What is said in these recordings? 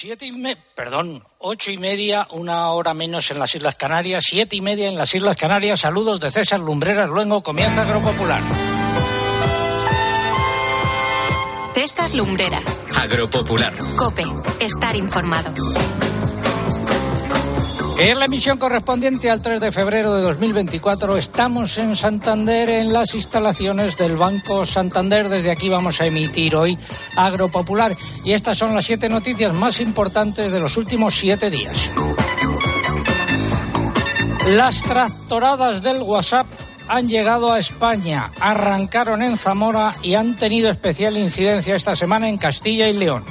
Siete y me... Perdón, ocho y media, una hora menos en las Islas Canarias, siete y media en las Islas Canarias. Saludos de César Lumbreras, luego comienza Agropopular. César Lumbreras. Agropopular. Cope, estar informado. En la emisión correspondiente al 3 de febrero de 2024 estamos en Santander en las instalaciones del Banco Santander. Desde aquí vamos a emitir hoy Agropopular y estas son las siete noticias más importantes de los últimos siete días. Las tractoradas del WhatsApp han llegado a España, arrancaron en Zamora y han tenido especial incidencia esta semana en Castilla y León.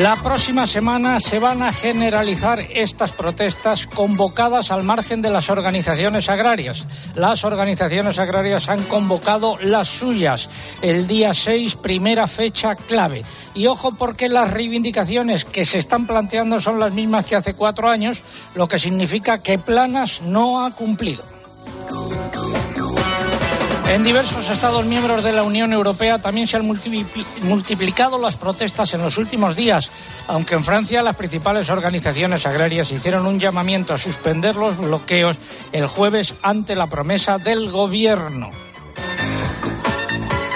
La próxima semana se van a generalizar estas protestas convocadas al margen de las organizaciones agrarias. Las organizaciones agrarias han convocado las suyas el día 6, primera fecha clave. Y ojo porque las reivindicaciones que se están planteando son las mismas que hace cuatro años, lo que significa que Planas no ha cumplido. En diversos Estados miembros de la Unión Europea también se han multiplicado las protestas en los últimos días, aunque en Francia las principales organizaciones agrarias hicieron un llamamiento a suspender los bloqueos el jueves ante la promesa del gobierno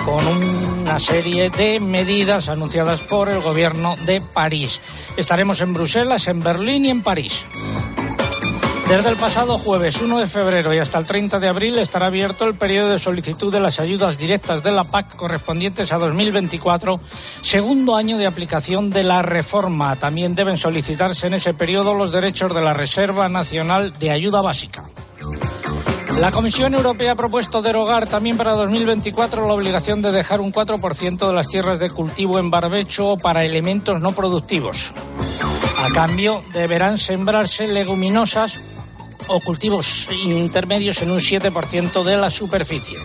con una serie de medidas anunciadas por el gobierno de París. Estaremos en Bruselas, en Berlín y en París. Desde el pasado jueves 1 de febrero y hasta el 30 de abril estará abierto el periodo de solicitud de las ayudas directas de la PAC correspondientes a 2024, segundo año de aplicación de la reforma. También deben solicitarse en ese periodo los derechos de la Reserva Nacional de Ayuda Básica. La Comisión Europea ha propuesto derogar también para 2024 la obligación de dejar un 4% de las tierras de cultivo en barbecho para elementos no productivos. A cambio, deberán sembrarse leguminosas o cultivos intermedios en un 7% de la superficie.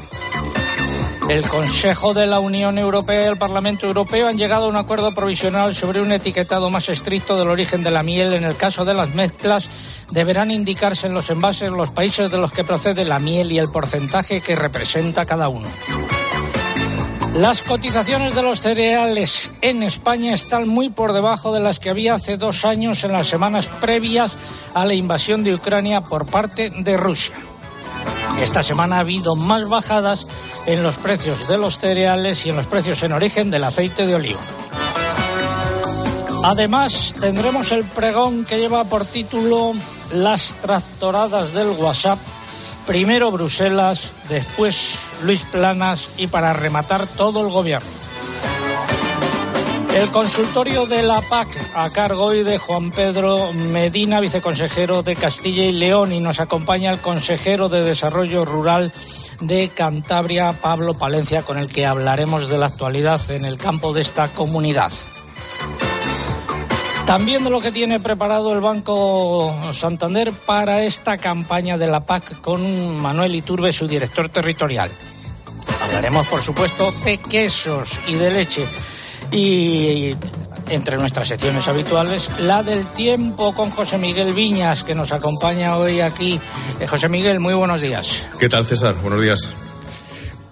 El Consejo de la Unión Europea y el Parlamento Europeo han llegado a un acuerdo provisional sobre un etiquetado más estricto del origen de la miel. En el caso de las mezclas, deberán indicarse en los envases los países de los que procede la miel y el porcentaje que representa cada uno. Las cotizaciones de los cereales en España están muy por debajo de las que había hace dos años en las semanas previas a la invasión de Ucrania por parte de Rusia. Esta semana ha habido más bajadas en los precios de los cereales y en los precios en origen del aceite de oliva. Además, tendremos el pregón que lleva por título Las tractoradas del WhatsApp Primero Bruselas, después Luis Planas y para rematar todo el gobierno. El consultorio de la PAC a cargo hoy de Juan Pedro Medina, viceconsejero de Castilla y León, y nos acompaña el consejero de Desarrollo Rural de Cantabria, Pablo Palencia, con el que hablaremos de la actualidad en el campo de esta comunidad. También de lo que tiene preparado el Banco Santander para esta campaña de la PAC con Manuel Iturbe, su director territorial. Hablaremos, por supuesto, de quesos y de leche. Y entre nuestras secciones habituales, la del tiempo con José Miguel Viñas, que nos acompaña hoy aquí. Eh, José Miguel, muy buenos días. ¿Qué tal, César? Buenos días.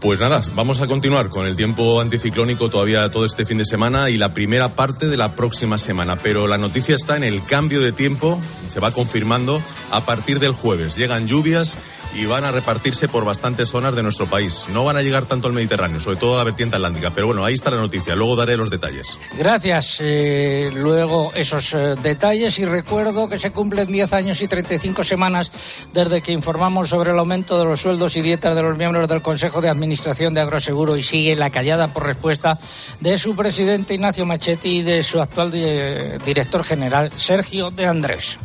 Pues nada, vamos a continuar con el tiempo anticiclónico todavía todo este fin de semana y la primera parte de la próxima semana. Pero la noticia está en el cambio de tiempo, se va confirmando a partir del jueves. Llegan lluvias y van a repartirse por bastantes zonas de nuestro país. No van a llegar tanto al Mediterráneo, sobre todo a la vertiente atlántica. Pero bueno, ahí está la noticia. Luego daré los detalles. Gracias. Eh, luego esos eh, detalles y recuerdo que se cumplen 10 años y 35 semanas desde que informamos sobre el aumento de los sueldos y dietas de los miembros del Consejo de Administración de Agroseguro y sigue la callada por respuesta de su presidente Ignacio Machetti y de su actual eh, director general Sergio de Andrés.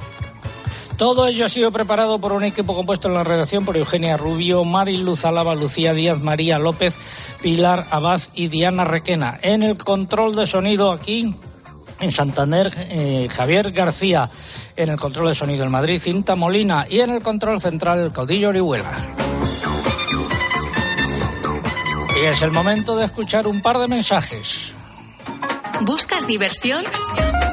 Todo ello ha sido preparado por un equipo compuesto en la redacción por Eugenia Rubio, Mari Luz Alaba, Lucía Díaz, María López, Pilar Abad y Diana Requena. En el control de sonido aquí en Santander, eh, Javier García. En el control de sonido en Madrid, Cinta Molina. Y en el control central, el caudillo Orihuela. Y es el momento de escuchar un par de mensajes. ¿Buscas diversión?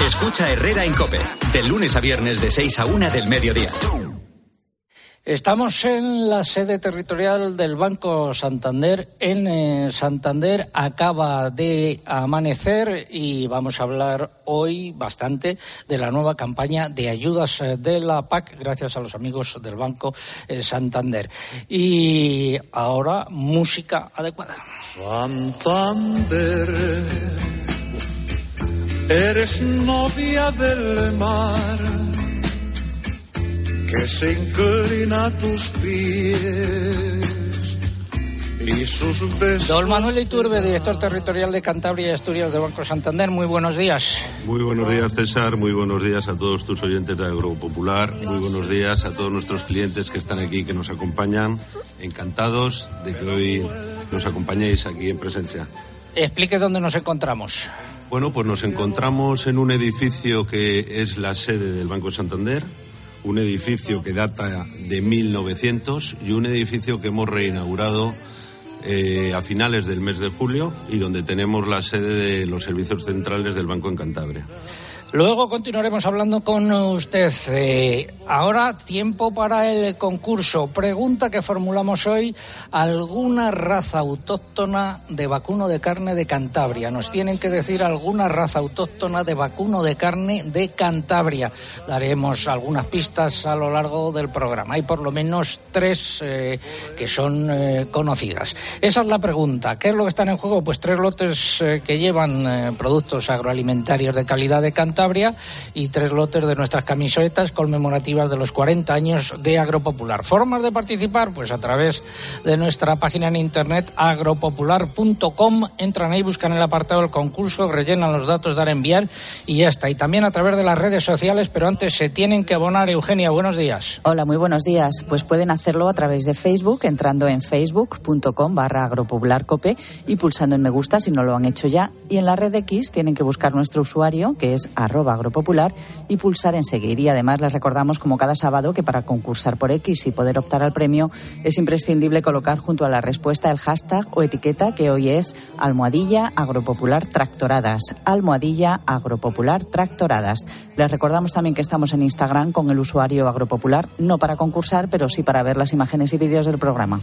Escucha Herrera en Cope, de lunes a viernes de 6 a 1 del mediodía. Estamos en la sede territorial del Banco Santander. En eh, Santander acaba de amanecer y vamos a hablar hoy bastante de la nueva campaña de ayudas eh, de la PAC, gracias a los amigos del Banco eh, Santander. Y ahora, música adecuada. Santander, eres novia del mar que se inclina a tus pies y sus besos. Don Manuel Iturbe, director territorial de Cantabria y Asturias del Banco Santander, muy buenos días. Muy buenos días, César. Muy buenos días a todos tus oyentes de Agropopular. Muy buenos días a todos nuestros clientes que están aquí, que nos acompañan. Encantados de que hoy nos acompañéis aquí en presencia. Explique dónde nos encontramos. Bueno, pues nos encontramos en un edificio que es la sede del Banco Santander, un edificio que data de 1900 y un edificio que hemos reinaugurado eh, a finales del mes de julio y donde tenemos la sede de los servicios centrales del Banco en Cantabria. Luego continuaremos hablando con usted. Eh, ahora tiempo para el concurso. Pregunta que formulamos hoy. ¿Alguna raza autóctona de vacuno de carne de Cantabria? Nos tienen que decir alguna raza autóctona de vacuno de carne de Cantabria. Daremos algunas pistas a lo largo del programa. Hay por lo menos tres eh, que son eh, conocidas. Esa es la pregunta. ¿Qué es lo que están en juego? Pues tres lotes que llevan productos agroalimentarios de calidad de Cantabria y tres lotes de nuestras camisetas conmemorativas de los 40 años de Agropopular. Formas de participar, pues a través de nuestra página en internet agropopular.com. Entran ahí, buscan el apartado del concurso, rellenan los datos, dar a enviar y ya está. Y también a través de las redes sociales, pero antes se tienen que abonar. Eugenia, buenos días. Hola, muy buenos días. Pues pueden hacerlo a través de Facebook, entrando en facebook.com barra agropopularcope y pulsando en me gusta si no lo han hecho ya. Y en la red X tienen que buscar nuestro usuario, que es agropopular, y pulsar en seguir. Y además les recordamos, como cada sábado, que para concursar por X y poder optar al premio es imprescindible colocar junto a la respuesta el hashtag o etiqueta que hoy es almohadilla agropopular tractoradas. Almohadilla agropopular tractoradas. Les recordamos también que estamos en Instagram con el usuario agropopular, no para concursar, pero sí para ver las imágenes y vídeos del programa.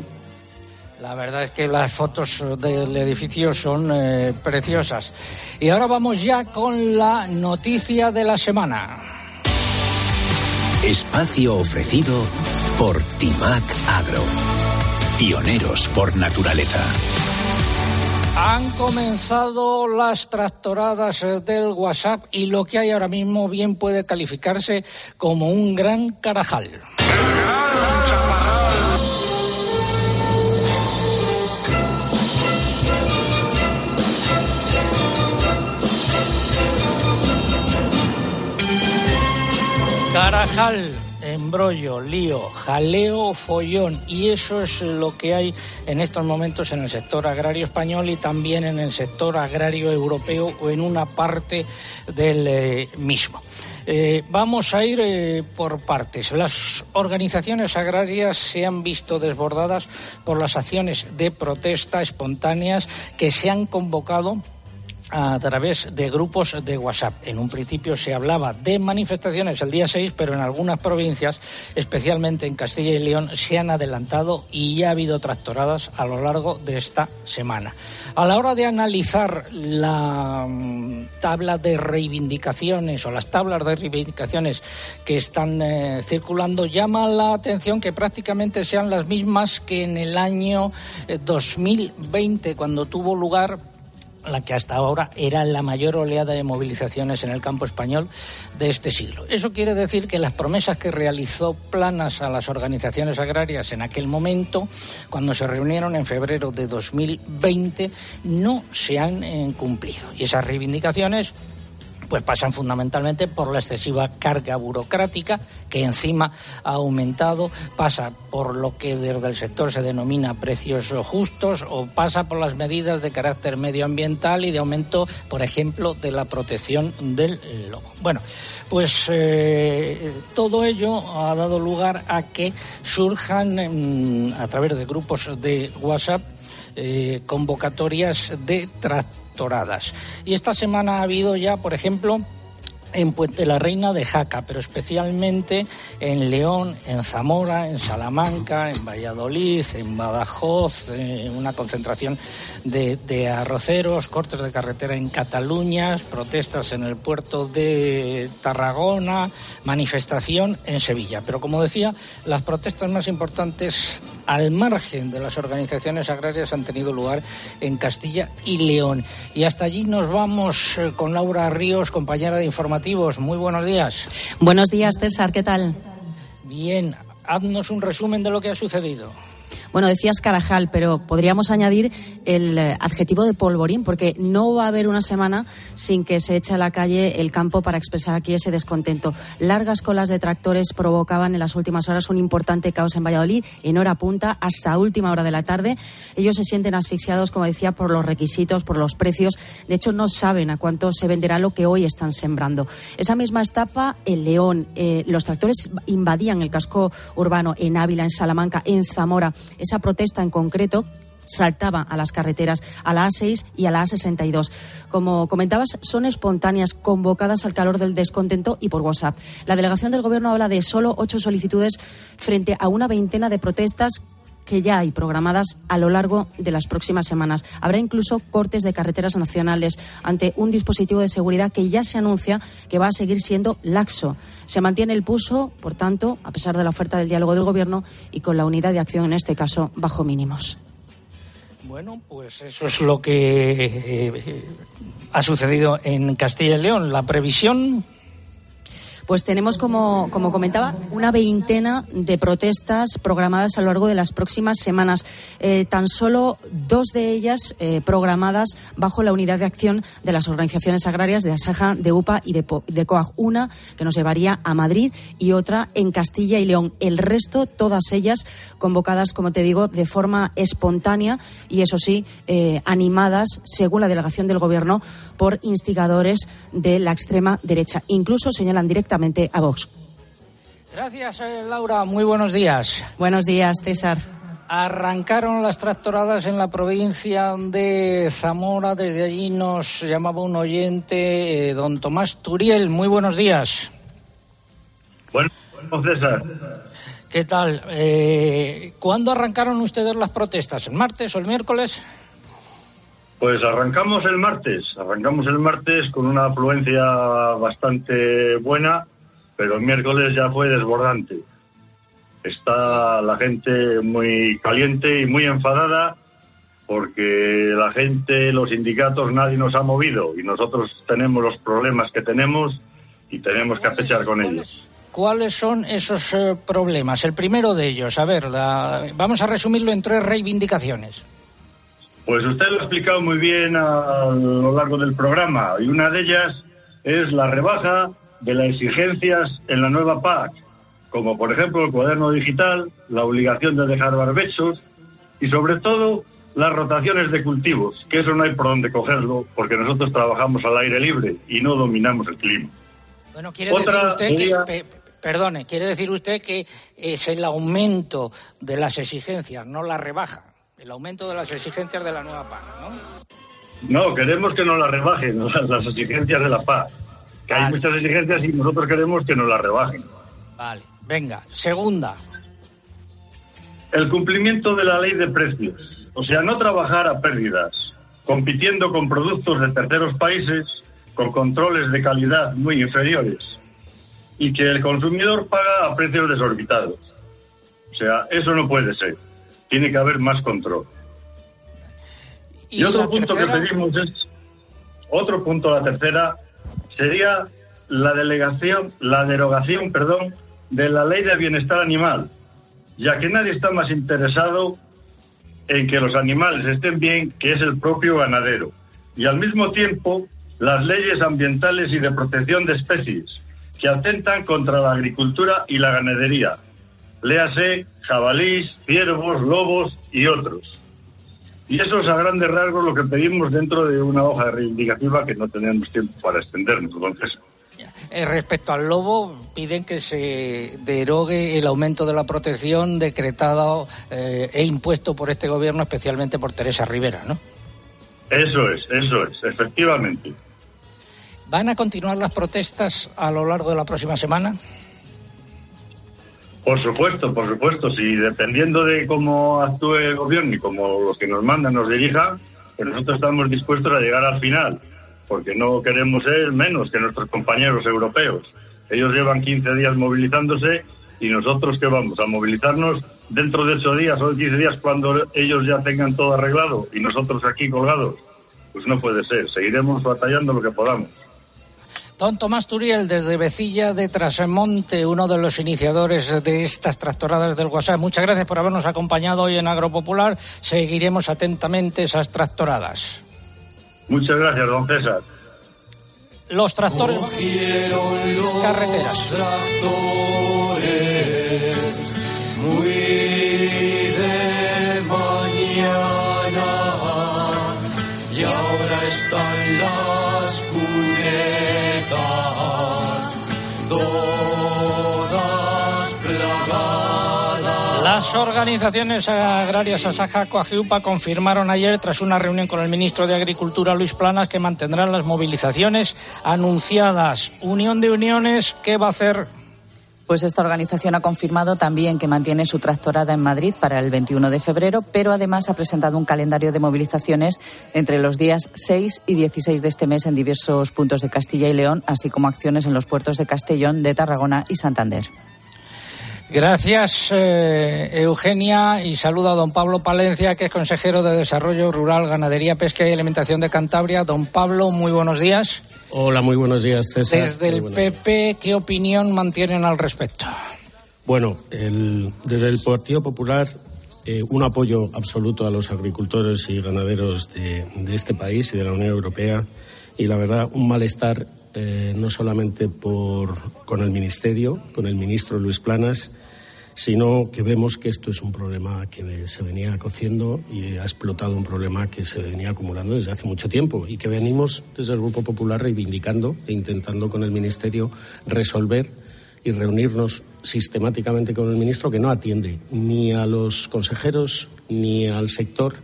La verdad es que las fotos del edificio son eh, preciosas. Y ahora vamos ya con la noticia de la semana. Espacio ofrecido por Timac Agro. Pioneros por naturaleza. Han comenzado las tractoradas eh, del WhatsApp y lo que hay ahora mismo bien puede calificarse como un gran carajal. Carajal, embrollo, lío, jaleo, follón. Y eso es lo que hay en estos momentos en el sector agrario español y también en el sector agrario europeo o en una parte del eh, mismo. Eh, vamos a ir eh, por partes. Las organizaciones agrarias se han visto desbordadas por las acciones de protesta espontáneas que se han convocado a través de grupos de WhatsApp. En un principio se hablaba de manifestaciones el día 6, pero en algunas provincias, especialmente en Castilla y León, se han adelantado y ya ha habido tractoradas a lo largo de esta semana. A la hora de analizar la mm, tabla de reivindicaciones o las tablas de reivindicaciones que están eh, circulando, llama la atención que prácticamente sean las mismas que en el año eh, 2020, cuando tuvo lugar la que hasta ahora era la mayor oleada de movilizaciones en el campo español de este siglo. Eso quiere decir que las promesas que realizó Planas a las organizaciones agrarias en aquel momento, cuando se reunieron en febrero de 2020, no se han eh, cumplido. Y esas reivindicaciones pues pasan fundamentalmente por la excesiva carga burocrática que encima ha aumentado, pasa por lo que desde el sector se denomina precios justos o pasa por las medidas de carácter medioambiental y de aumento, por ejemplo, de la protección del lobo. Bueno, pues eh, todo ello ha dado lugar a que surjan mm, a través de grupos de WhatsApp eh, convocatorias de Y esta semana ha habido ya, por ejemplo, en Puente la Reina de Jaca, pero especialmente en León, en Zamora, en Salamanca, en Valladolid, en Badajoz, eh, una concentración de, arroceros, cortes de carretera en Cataluña, protestas en el puerto de Tarragona, manifestación en Sevilla. Pero como decía, las protestas más importantes al margen de las organizaciones agrarias han tenido lugar en Castilla y León. Y hasta allí nos vamos eh, con Laura Ríos, compañera de informativos. Muy buenos días. Buenos días, César. ¿Qué tal? Bien. Haznos un resumen de lo que ha sucedido. Bueno, decías Carajal, pero podríamos añadir el eh, adjetivo de polvorín, porque no va a haber una semana sin que se eche a la calle el campo para expresar aquí ese descontento. Largas colas de tractores provocaban en las últimas horas un importante caos en Valladolid, en hora punta, hasta última hora de la tarde. Ellos se sienten asfixiados, como decía, por los requisitos, por los precios. De hecho, no saben a cuánto se venderá lo que hoy están sembrando. Esa misma etapa, en León, eh, los tractores invadían el casco urbano en Ávila, en Salamanca, en Zamora esa protesta en concreto saltaba a las carreteras, a la A6 y a la A62. Como comentabas, son espontáneas, convocadas al calor del descontento y por WhatsApp. La delegación del Gobierno habla de solo ocho solicitudes frente a una veintena de protestas que ya hay programadas a lo largo de las próximas semanas. Habrá incluso cortes de carreteras nacionales ante un dispositivo de seguridad que ya se anuncia que va a seguir siendo laxo. Se mantiene el puso, por tanto, a pesar de la oferta del diálogo del Gobierno y con la unidad de acción, en este caso, bajo mínimos. Bueno, pues eso es lo que eh, ha sucedido en Castilla y León. La previsión pues tenemos, como, como comentaba, una veintena de protestas programadas a lo largo de las próximas semanas. Eh, tan solo dos de ellas eh, programadas bajo la unidad de acción de las organizaciones agrarias de Asaja, de UPA y de, de COAG. Una que nos llevaría a Madrid y otra en Castilla y León. El resto, todas ellas convocadas, como te digo, de forma espontánea y, eso sí, eh, animadas, según la delegación del Gobierno, por instigadores de la extrema derecha. Incluso señalan directamente a Vox. Gracias, eh, Laura. Muy buenos días. Buenos días, César. Arrancaron las tractoradas en la provincia de Zamora. Desde allí nos llamaba un oyente, eh, don Tomás Turiel. Muy buenos días. Bueno, César. ¿Qué tal? Eh, ¿Cuándo arrancaron ustedes las protestas? ¿El martes o el miércoles? Pues arrancamos el martes, arrancamos el martes con una afluencia bastante buena, pero el miércoles ya fue desbordante. Está la gente muy caliente y muy enfadada porque la gente, los sindicatos, nadie nos ha movido y nosotros tenemos los problemas que tenemos y tenemos que apechar con ellos. ¿Cuáles son esos eh, problemas? El primero de ellos, a ver, vamos a resumirlo en tres reivindicaciones. Pues usted lo ha explicado muy bien a lo largo del programa y una de ellas es la rebaja de las exigencias en la nueva PAC, como por ejemplo el cuaderno digital, la obligación de dejar barbechos y sobre todo las rotaciones de cultivos, que eso no hay por dónde cogerlo porque nosotros trabajamos al aire libre y no dominamos el clima. Bueno, quiere decir usted que, perdone, quiere decir usted que es el aumento de las exigencias, no la rebaja el aumento de las exigencias de la nueva PAC, ¿no? No, queremos que nos la rebajen las, exigencias de la PAC. Que hay muchas exigencias y nosotros queremos que nos las rebajen. Vale, venga. Segunda. El cumplimiento de la ley de precios. O sea, no trabajar a pérdidas, compitiendo con productos de terceros países con controles de calidad muy inferiores y que el consumidor paga a precios desorbitados. O sea, eso no puede ser tiene que haber más control. Y, otro punto que pedimos es, otro punto, la tercera, sería la delegación, la derogación, perdón, de la ley de bienestar animal, ya que nadie está más interesado en que los animales estén bien que es el propio ganadero. Y al mismo tiempo, las leyes ambientales y de protección de especies que atentan contra la agricultura y la ganadería. Léase jabalís, ciervos, lobos y otros. Y eso es a grandes rasgos lo que pedimos dentro de una hoja reivindicativa que no tenemos tiempo para extendernos, entonces. Eh, respecto al lobo, piden que se derogue el aumento de la protección decretado eh, e impuesto por este gobierno, especialmente por Teresa Rivera, ¿no? Eso es, eso es, efectivamente. ¿Van a continuar las protestas a lo largo de la próxima semana? Por supuesto, por supuesto. Si dependiendo de cómo actúe el gobierno y cómo los que nos mandan nos dirijan, pues nosotros estamos dispuestos a llegar al final, porque no queremos ser menos que nuestros compañeros europeos. Ellos llevan 15 días movilizándose y nosotros que vamos a movilizarnos dentro de 8 días o 15 días cuando ellos ya tengan todo arreglado y nosotros aquí colgados. Pues no puede ser. Seguiremos batallando lo que podamos. Don Tomás Turiel, desde Becilla de Trasemonte, uno de los iniciadores de estas tractoradas del WhatsApp. Muchas gracias por habernos acompañado hoy en Agropopular. Seguiremos atentamente esas tractoradas. Muchas gracias, don César. Los tractores carreteras. muy Las organizaciones agrarias Asaja Coajiupa confirmaron ayer, tras una reunión con el ministro de Agricultura, Luis Planas, que mantendrán las movilizaciones anunciadas. Unión de Uniones, ¿qué va a hacer? Pues esta organización ha confirmado también que mantiene su tractorada en Madrid para el 21 de febrero, pero además ha presentado un calendario de movilizaciones entre los días 6 y 16 de este mes en diversos puntos de Castilla y León, así como acciones en los puertos de Castellón, de Tarragona y Santander. Gracias, eh, Eugenia, y saludo a don Pablo Palencia, que es consejero de Desarrollo Rural, Ganadería, Pesca y Alimentación de Cantabria. Don Pablo, muy buenos días. Hola, muy buenos días, César. Desde el PP, ¿qué opinión mantienen al respecto? Bueno, desde el Partido Popular, eh, un apoyo absoluto a los agricultores y ganaderos de, este país y de la Unión Europea, y la verdad, un malestar eh, no solamente por, con el Ministerio, con el ministro Luis Planas, sino que vemos que esto es un problema que se venía cociendo y ha explotado un problema que se venía acumulando desde hace mucho tiempo y que venimos desde el Grupo Popular reivindicando e intentando con el Ministerio resolver y reunirnos sistemáticamente con el ministro que no atiende ni a los consejeros ni al sector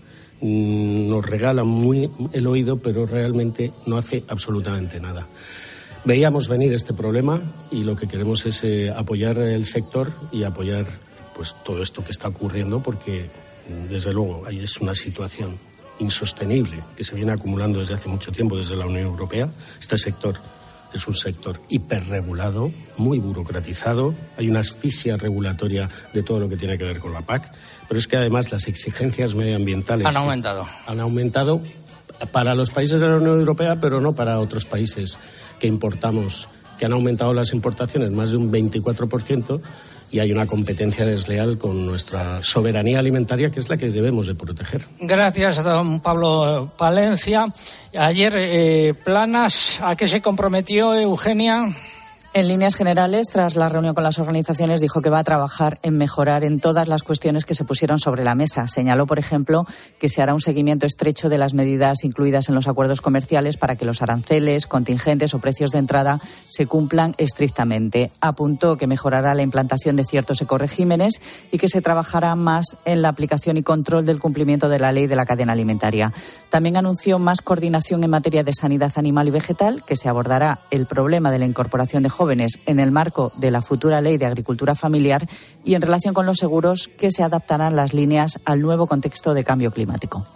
nos regala muy el oído pero realmente no hace absolutamente nada. Veíamos venir este problema y lo que queremos es eh, apoyar el sector y apoyar pues todo esto que está ocurriendo porque desde luego es una situación insostenible que se viene acumulando desde hace mucho tiempo desde la Unión Europea. Este sector es un sector hiperregulado, muy burocratizado, hay una asfixia regulatoria de todo lo que tiene que ver con la PAC, pero es que además las exigencias medioambientales han aumentado. Han aumentado para los países de la Unión Europea, pero no para otros países que importamos, que han aumentado las importaciones más de un 24% y hay una competencia desleal con nuestra soberanía alimentaria que es la que debemos de proteger. Gracias, don Pablo Palencia. Ayer, eh, Planas, ¿a qué se comprometió Eugenia? En líneas generales, tras la reunión con las organizaciones, dijo que va a trabajar en mejorar en todas las cuestiones que se pusieron sobre la mesa. Señaló, por ejemplo, que se hará un seguimiento estrecho de las medidas incluidas en los acuerdos comerciales para que los aranceles, contingentes o precios de entrada se cumplan estrictamente. Apuntó que mejorará la implantación de ciertos ecoregímenes y que se trabajará más en la aplicación y control del cumplimiento de la ley de la cadena alimentaria. También anunció más coordinación en materia de sanidad animal y vegetal, que se abordará el problema de la incorporación de jóvenes en el marco de la futura ley de agricultura familiar y en relación con los seguros que se adaptarán las líneas al nuevo contexto de cambio climático.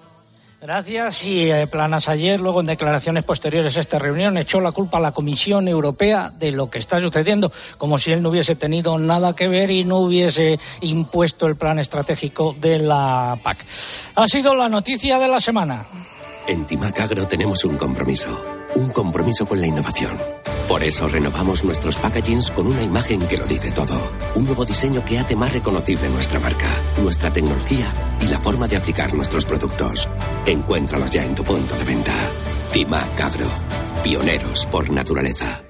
Gracias. Y eh, Planas ayer, luego en declaraciones posteriores a esta reunión, echó la culpa a la Comisión Europea de lo que está sucediendo, como si él no hubiese tenido nada que ver y no hubiese impuesto el plan estratégico de la PAC. Ha sido la noticia de la semana. En Timac Agro tenemos un compromiso, un compromiso con la innovación. Por eso renovamos nuestros packagings con una imagen que lo dice todo. Un nuevo diseño que hace más reconocible nuestra marca, nuestra tecnología y la forma de aplicar nuestros productos. Encuéntralos ya en tu punto de venta. Timac Agro. Pioneros por naturaleza.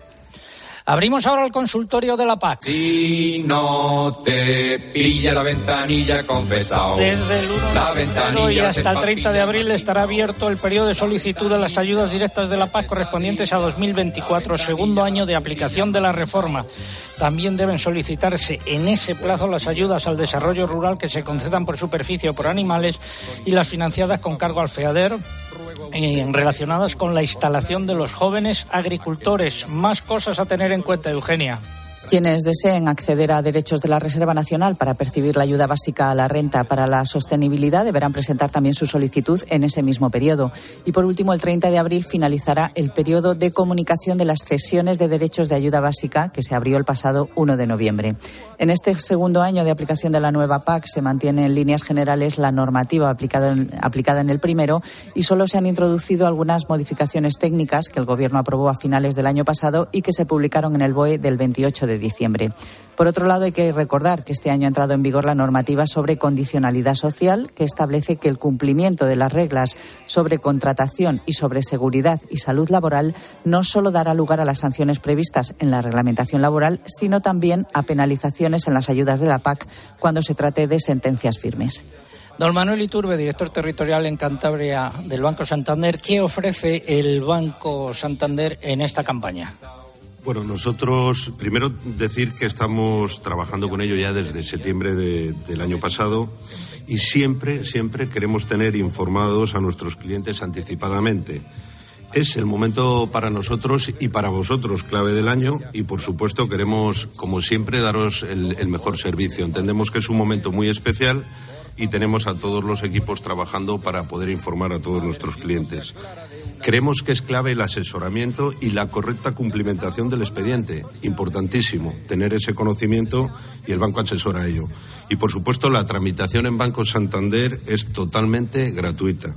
Abrimos ahora el consultorio de la PAC. Si no te pilla la ventanilla confesado. Desde el 1 la de febrero y hasta el 30 de abril estará abierto el periodo de solicitud de las ayudas directas de la PAC correspondientes a 2024, segundo año de aplicación de la reforma. También deben solicitarse en ese plazo las ayudas al desarrollo rural que se concedan por superficie o por animales y las financiadas con cargo al FEADER eh, relacionadas con la instalación de los jóvenes agricultores. Más cosas a tener en cuenta, Eugenia. Quienes deseen acceder a derechos de la Reserva Nacional para percibir la ayuda básica a la renta para la sostenibilidad deberán presentar también su solicitud en ese mismo periodo. Y por último, el 30 de abril finalizará el periodo de comunicación de las cesiones de derechos de ayuda básica que se abrió el pasado 1 de noviembre. En este segundo año de aplicación de la nueva PAC se mantiene en líneas generales la normativa aplicada en, aplicada en el primero y solo se han introducido algunas modificaciones técnicas que el Gobierno aprobó a finales del año pasado y que se publicaron en el BOE del 28 diciembre. Por otro lado, hay que recordar que este año ha entrado en vigor la normativa sobre condicionalidad social, que establece que el cumplimiento de las reglas sobre contratación y sobre seguridad y salud laboral no solo dará lugar a las sanciones previstas en la reglamentación laboral, sino también a penalizaciones en las ayudas de la PAC cuando se trate de sentencias firmes. Don Manuel Iturbe, director territorial en Cantabria del Banco Santander, ¿qué ofrece el Banco Santander en esta campaña? Bueno, nosotros primero decir que estamos trabajando con ello ya desde septiembre de, del año pasado y siempre, siempre queremos tener informados a nuestros clientes anticipadamente. Es el momento para nosotros y para vosotros clave del año y por supuesto queremos, como siempre, daros el, el mejor servicio. Entendemos que es un momento muy especial y tenemos a todos los equipos trabajando para poder informar a todos nuestros clientes. Creemos que es clave el asesoramiento y la correcta cumplimentación del expediente. Importantísimo tener ese conocimiento y el banco asesora ello. Y por supuesto la tramitación en Banco Santander es totalmente gratuita.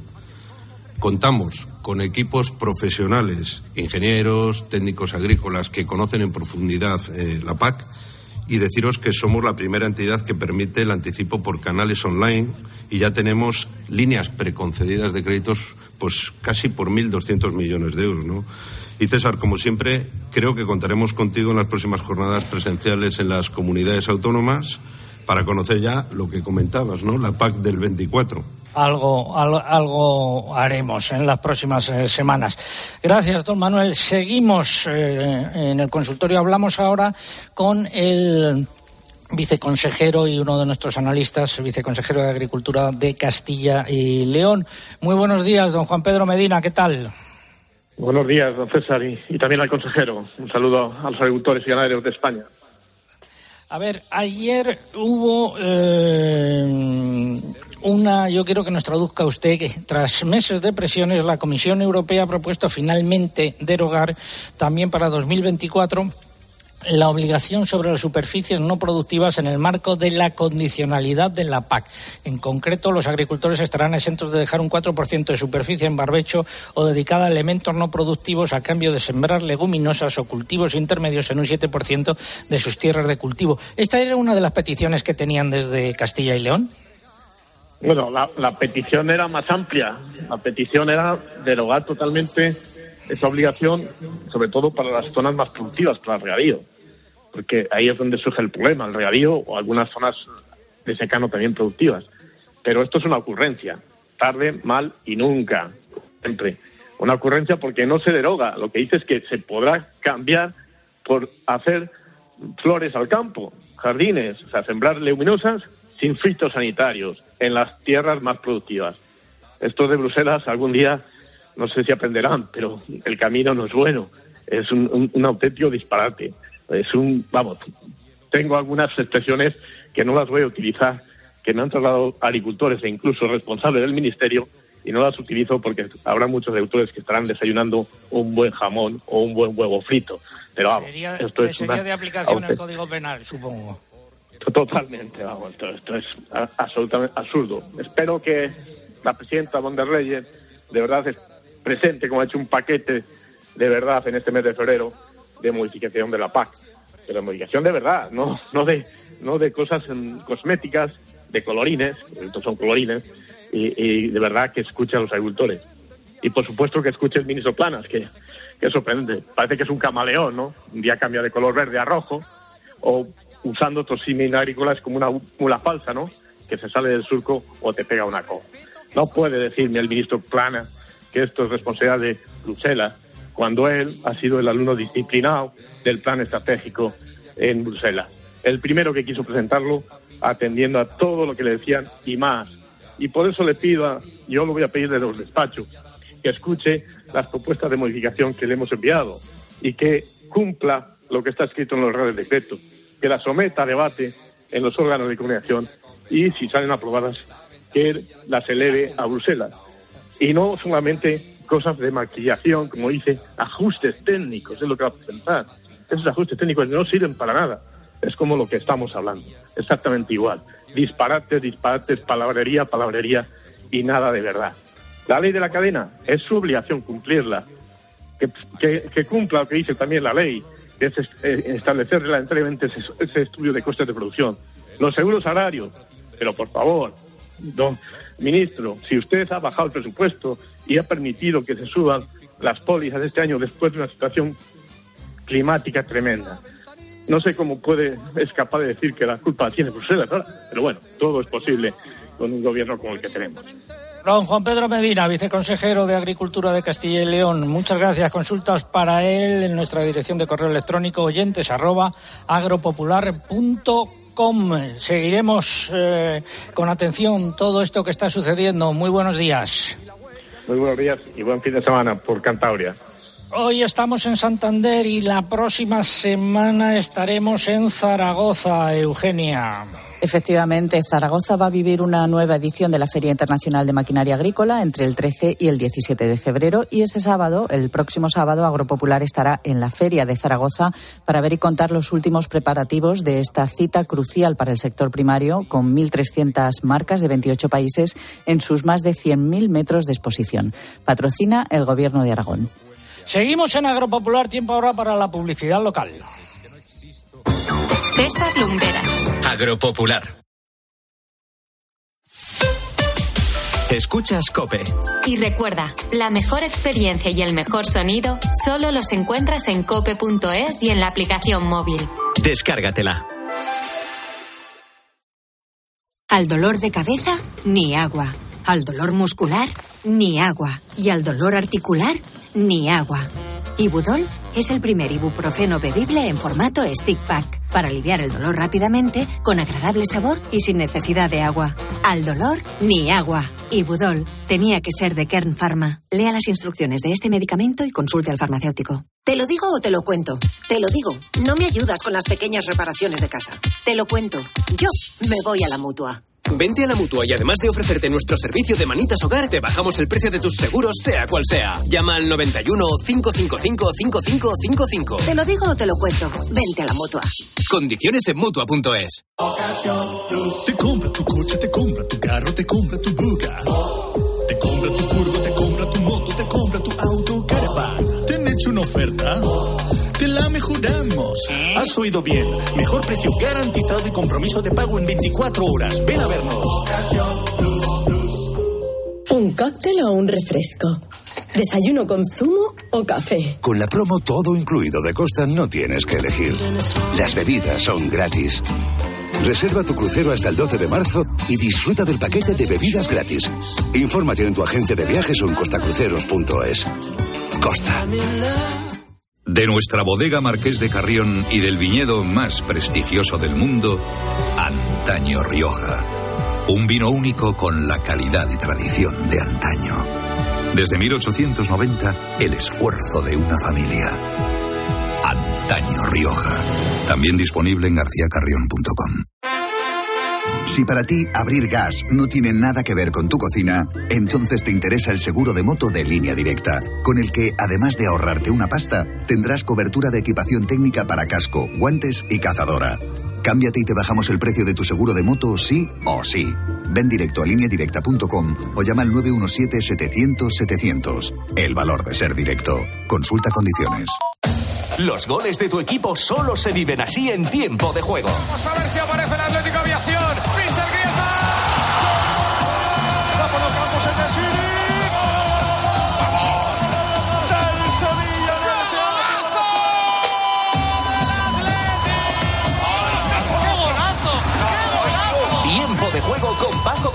Contamos con equipos profesionales, ingenieros, técnicos agrícolas que conocen en profundidad eh, la PAC y deciros que somos la primera entidad que permite el anticipo por canales online y ya tenemos líneas preconcedidas de créditos pues casi por 1.200 millones de euros, ¿no? Y César, como siempre, creo que contaremos contigo en las próximas jornadas presenciales en las comunidades autónomas para conocer ya lo que comentabas, ¿no? La PAC del 24 algo, algo, algo, haremos en las próximas eh, semanas. Gracias, don Manuel. Seguimos eh, en el consultorio. Hablamos ahora con el viceconsejero y uno de nuestros analistas, viceconsejero de Agricultura de Castilla y León. Muy buenos días, don Juan Pedro Medina. ¿Qué tal? Buenos días, don César, y, y también al consejero. Un saludo a los agricultores y ganaderos de España. A ver, ayer hubo eh, una, yo quiero que nos traduzca usted que tras meses de presiones la Comisión Europea ha propuesto finalmente derogar también para 2024 la obligación sobre las superficies no productivas en el marco de la condicionalidad de la PAC. En concreto, los agricultores estarán exentos de dejar un 4% de superficie en barbecho o dedicada a elementos no productivos a cambio de sembrar leguminosas o cultivos intermedios en un 7% de sus tierras de cultivo. ¿Esta era una de las peticiones que tenían desde Castilla y León? Bueno, la, la petición era más amplia. La petición era derogar totalmente esa obligación, sobre todo para las zonas más productivas, para el regadío, porque ahí es donde surge el problema, el regadío o algunas zonas de secano también productivas. Pero esto es una ocurrencia, tarde, mal y nunca, siempre. Una ocurrencia porque no se deroga, lo que dice es que se podrá cambiar por hacer flores al campo, jardines, o sea, sembrar leguminosas sin fitosanitarios en las tierras más productivas. Esto de Bruselas algún día no sé si aprenderán, pero el camino no es bueno. Es un, un, un, auténtico disparate. Es un, vamos, tengo algunas expresiones que no las voy a utilizar, que me han trasladado agricultores e incluso responsables del ministerio, y no las utilizo porque habrá muchos agricultores que estarán desayunando un buen jamón o un buen huevo frito. Pero vamos, sería, esto es sería una, de aplicación al Código Penal, supongo. Totalmente, vamos, esto, esto es absolutamente absurdo. Espero que la presidenta von der Leyen de verdad presente, como ha hecho un paquete de verdad en este mes de febrero de modificación de la PAC. Pero modificación de verdad, no, no, de, no de cosas cosméticas, de colorines, estos son colorines, y, de verdad que escucha a los agricultores. Y por supuesto que escuche el ministro Planas, que, que es. Parece que es un camaleón, ¿no? Un día cambia de color verde a rojo, o usando otros símiles agrícolas como una mula falsa, ¿no? Que se sale del surco o te pega una coja. No puede decirme el ministro Planas que esto es responsabilidad de Bruselas, cuando él ha sido el alumno disciplinado del plan estratégico en Bruselas. El primero que quiso presentarlo atendiendo a todo lo que le decían y más. Y por eso le pido, yo lo voy a pedir de los despachos, que escuche las propuestas de modificación que le hemos enviado y que cumpla lo que está escrito en los reales decretos, que la someta a debate en los órganos de comunicación y, si salen aprobadas, que las eleve a Bruselas. Y no solamente cosas de maquillación, como dice, ajustes técnicos, es lo que va a presentar. Esos ajustes técnicos no sirven para nada. Es como lo que estamos hablando, exactamente igual. Disparates, disparates, palabrería, palabrería y nada de verdad. La ley de la cadena es su obligación cumplirla. Que cumpla lo que dice también la ley, que es eh, establecer reglamentariamente ese, ese estudio de costes de producción. Los seguros salarios, pero por favor, don ministro, si usted ha bajado el presupuesto y ha permitido que se suban las pólizas este año después de una situación climática tremenda. No sé cómo puede, es capaz de decir que la culpa tiene Bruselas ahora, pero bueno, todo es posible con un gobierno como el que tenemos. Don Juan Pedro Medina, viceconsejero de Agricultura de Castilla y León. Muchas gracias. Consultas para él en nuestra dirección de correo electrónico oyentes arroba. Seguiremos eh, con atención todo esto que está sucediendo. Muy buenos días. Muy buenos días y buen fin de semana por Cantabria. Hoy estamos en Santander y la próxima semana estaremos en Zaragoza, Eugenia. Efectivamente, Zaragoza va a vivir una nueva edición de la Feria Internacional de Maquinaria Agrícola entre el 13 y el 17 de febrero y ese sábado, el próximo sábado, Agropopular estará en la Feria de Zaragoza para ver y contar los últimos preparativos de esta cita crucial para el sector primario con 1.300 marcas de 28 países en sus más de 100.000 metros de exposición. Patrocina el Gobierno de Aragón. Seguimos en Agropopular, tiempo ahora para la publicidad local. César Lumberas. Agropopular. Escuchas Cope. Y recuerda, la mejor experiencia y el mejor sonido solo los encuentras en cope.es y en la aplicación móvil. Descárgatela. Al dolor de cabeza, ni agua. Al dolor muscular, ni agua. Y al dolor articular, ni agua. Ibudol es el primer ibuprofeno bebible en formato stick pack para aliviar el dolor rápidamente, con agradable sabor y sin necesidad de agua. Al dolor, ni agua. Ibudol tenía que ser de Kern Pharma. Lea las instrucciones de este medicamento y consulte al farmacéutico. ¿Te lo digo o te lo cuento? Te lo digo. No me ayudas con las pequeñas reparaciones de casa. Te lo cuento. Yo me voy a la mutua. Vente a la mutua y además de ofrecerte nuestro servicio de manitas hogar, te bajamos el precio de tus seguros, sea cual sea. Llama al 91 555 5555. ¿Te lo digo o te lo cuento? Vente a la mutua. Condiciones en mutua.es. Te compra tu coche, te compra tu carro, te compra tu buga. Te compra tu furgo, te compra tu moto, te compra tu auto, caravan. ¿Te han hecho una oferta? Mejoramos. Has oído bien. Mejor precio garantizado y compromiso de pago en 24 horas. Ven a vernos. ¿Un cóctel o un refresco? ¿Desayuno con zumo o café? Con la promo todo incluido de Costa no tienes que elegir. Las bebidas son gratis. Reserva tu crucero hasta el 12 de marzo y disfruta del paquete de bebidas gratis. Infórmate en tu agente de viajes o en costacruceros.es. Costa. De nuestra bodega Marqués de Carrión y del viñedo más prestigioso del mundo, Antaño Rioja. Un vino único con la calidad y tradición de antaño. Desde 1890, el esfuerzo de una familia. Antaño Rioja. También disponible en garcíacarrión.com. Si para ti abrir gas no tiene nada que ver con tu cocina, entonces te interesa el seguro de moto de línea directa, con el que, además de ahorrarte una pasta, tendrás cobertura de equipación técnica para casco, guantes y cazadora. Cámbiate y te bajamos el precio de tu seguro de moto sí o sí. Ven directo a lineadirecta.com o llama al 917-700-700. El valor de ser directo. Consulta condiciones. Los goles de tu equipo solo se viven así en tiempo de juego. Vamos a ver si aparece el Atlético Aviación.